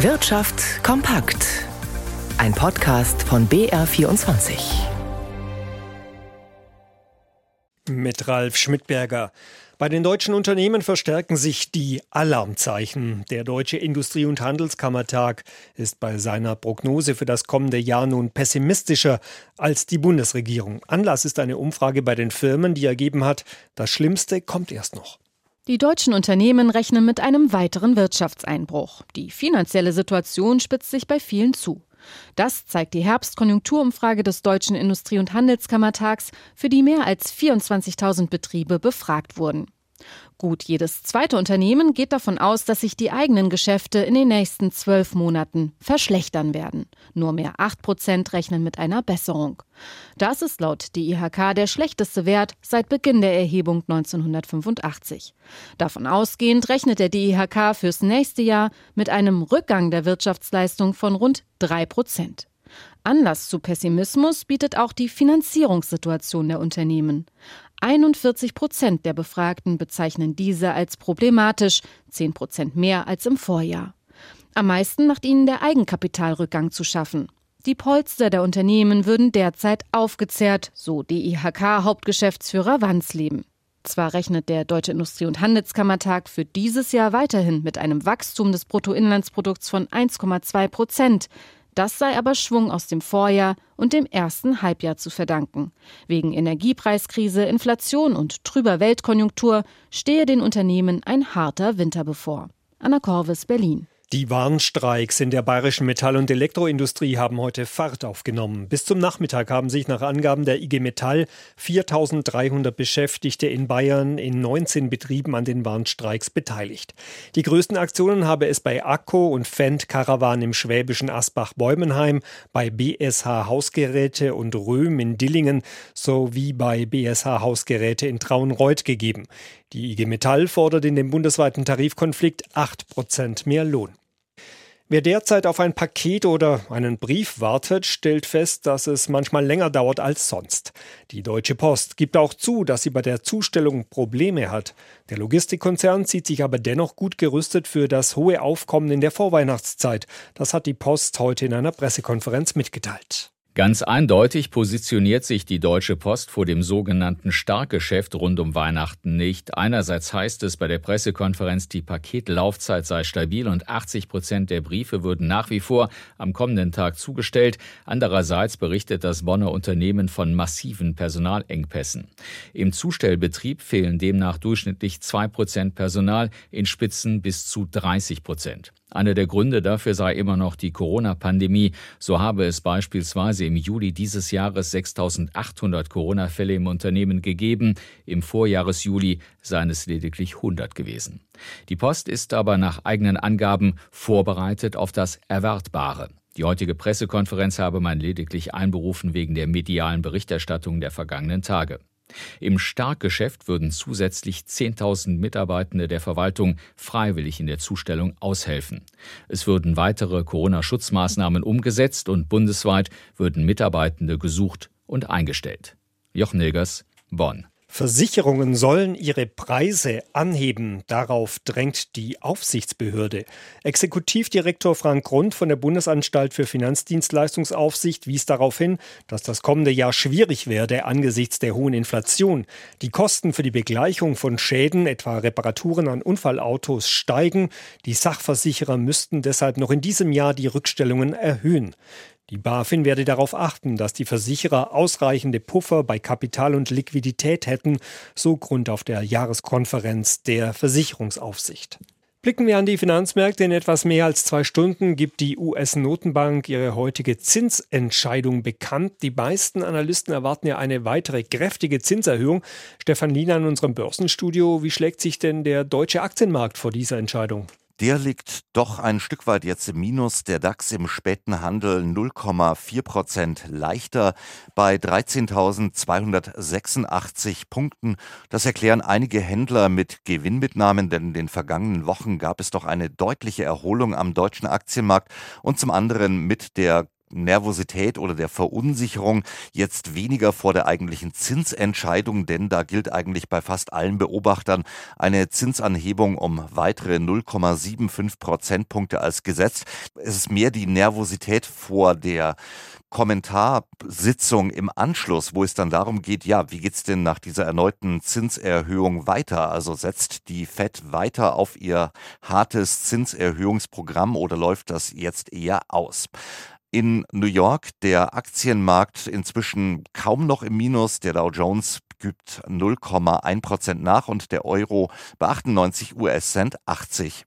Wirtschaft kompakt. Ein Podcast von BR24. Mit Ralf Schmidberger. Bei den deutschen Unternehmen verstärken sich die Alarmzeichen. Der Deutsche Industrie- und Handelskammertag ist bei seiner Prognose für das kommende Jahr nun pessimistischer als die Bundesregierung. Anlass ist eine Umfrage bei den Firmen, die ergeben hat, das Schlimmste kommt erst noch. Die deutschen Unternehmen rechnen mit einem weiteren Wirtschaftseinbruch. Die finanzielle Situation spitzt sich bei vielen zu. Das zeigt die Herbstkonjunkturumfrage des Deutschen Industrie- und Handelskammertags, für die mehr als 24.000 Betriebe befragt wurden. Gut jedes zweite Unternehmen geht davon aus, dass sich die eigenen Geschäfte in den nächsten zwölf Monaten verschlechtern werden. Nur mehr acht Prozent rechnen mit einer Besserung. Das ist laut DIHK der schlechteste Wert seit Beginn der Erhebung 1985. Davon ausgehend rechnet der DIHK fürs nächste Jahr mit einem Rückgang der Wirtschaftsleistung von rund drei Prozent. Anlass zu Pessimismus bietet auch die Finanzierungssituation der Unternehmen. 41 Prozent der Befragten bezeichnen diese als problematisch, 10 Prozent mehr als im Vorjahr. Am meisten macht ihnen der Eigenkapitalrückgang zu schaffen. Die Polster der Unternehmen würden derzeit aufgezehrt, so DIHK-Hauptgeschäftsführer Wansleben. Zwar rechnet der Deutsche Industrie- und Handelskammertag für dieses Jahr weiterhin mit einem Wachstum des Bruttoinlandsprodukts von 1,2 Prozent. Das sei aber Schwung aus dem Vorjahr und dem ersten Halbjahr zu verdanken. Wegen Energiepreiskrise, Inflation und trüber Weltkonjunktur stehe den Unternehmen ein harter Winter bevor. Anna Korvis, Berlin. Die Warnstreiks in der bayerischen Metall- und Elektroindustrie haben heute Fahrt aufgenommen. Bis zum Nachmittag haben sich nach Angaben der IG Metall 4300 Beschäftigte in Bayern in 19 Betrieben an den Warnstreiks beteiligt. Die größten Aktionen habe es bei Akko und Fendt Caravan im schwäbischen Asbach-Bäumenheim, bei BSH Hausgeräte und Röhm in Dillingen sowie bei BSH Hausgeräte in Traunreuth gegeben. Die IG Metall fordert in dem bundesweiten Tarifkonflikt 8 Prozent mehr Lohn. Wer derzeit auf ein Paket oder einen Brief wartet, stellt fest, dass es manchmal länger dauert als sonst. Die Deutsche Post gibt auch zu, dass sie bei der Zustellung Probleme hat. Der Logistikkonzern zieht sich aber dennoch gut gerüstet für das hohe Aufkommen in der Vorweihnachtszeit. Das hat die Post heute in einer Pressekonferenz mitgeteilt. Ganz eindeutig positioniert sich die Deutsche Post vor dem sogenannten Starkgeschäft rund um Weihnachten nicht. Einerseits heißt es bei der Pressekonferenz, die Paketlaufzeit sei stabil und 80 Prozent der Briefe würden nach wie vor am kommenden Tag zugestellt. Andererseits berichtet das Bonner Unternehmen von massiven Personalengpässen. Im Zustellbetrieb fehlen demnach durchschnittlich zwei Prozent Personal, in Spitzen bis zu 30 Prozent. Einer der Gründe dafür sei immer noch die Corona-Pandemie. So habe es beispielsweise im Juli dieses Jahres 6800 Corona-Fälle im Unternehmen gegeben. Im Vorjahresjuli seien es lediglich 100 gewesen. Die Post ist aber nach eigenen Angaben vorbereitet auf das Erwartbare. Die heutige Pressekonferenz habe man lediglich einberufen wegen der medialen Berichterstattung der vergangenen Tage. Im Starkgeschäft würden zusätzlich 10.000 Mitarbeitende der Verwaltung freiwillig in der Zustellung aushelfen. Es würden weitere Corona-Schutzmaßnahmen umgesetzt und bundesweit würden Mitarbeitende gesucht und eingestellt. Jochen Nilgers, Bonn. Versicherungen sollen ihre Preise anheben. Darauf drängt die Aufsichtsbehörde. Exekutivdirektor Frank Grund von der Bundesanstalt für Finanzdienstleistungsaufsicht wies darauf hin, dass das kommende Jahr schwierig werde angesichts der hohen Inflation. Die Kosten für die Begleichung von Schäden, etwa Reparaturen an Unfallautos, steigen. Die Sachversicherer müssten deshalb noch in diesem Jahr die Rückstellungen erhöhen. Die BaFin werde darauf achten, dass die Versicherer ausreichende Puffer bei Kapital und Liquidität hätten, so Grund auf der Jahreskonferenz der Versicherungsaufsicht. Blicken wir an die Finanzmärkte. In etwas mehr als zwei Stunden gibt die US-Notenbank ihre heutige Zinsentscheidung bekannt. Die meisten Analysten erwarten ja eine weitere kräftige Zinserhöhung. Stefan Liener in unserem Börsenstudio. Wie schlägt sich denn der deutsche Aktienmarkt vor dieser Entscheidung? Der liegt doch ein Stück weit jetzt im Minus. Der DAX im späten Handel 0,4 Prozent leichter bei 13.286 Punkten. Das erklären einige Händler mit Gewinnmitnahmen, denn in den vergangenen Wochen gab es doch eine deutliche Erholung am deutschen Aktienmarkt und zum anderen mit der Nervosität oder der Verunsicherung jetzt weniger vor der eigentlichen Zinsentscheidung, denn da gilt eigentlich bei fast allen Beobachtern eine Zinsanhebung um weitere 0,75 Prozentpunkte als gesetzt. Es ist mehr die Nervosität vor der Kommentarsitzung im Anschluss, wo es dann darum geht, ja, wie geht's denn nach dieser erneuten Zinserhöhung weiter? Also setzt die Fed weiter auf ihr hartes Zinserhöhungsprogramm oder läuft das jetzt eher aus? In New York. Der Aktienmarkt inzwischen kaum noch im Minus. Der Dow Jones gibt 0,1 Prozent nach und der Euro bei 98 US-Cent 80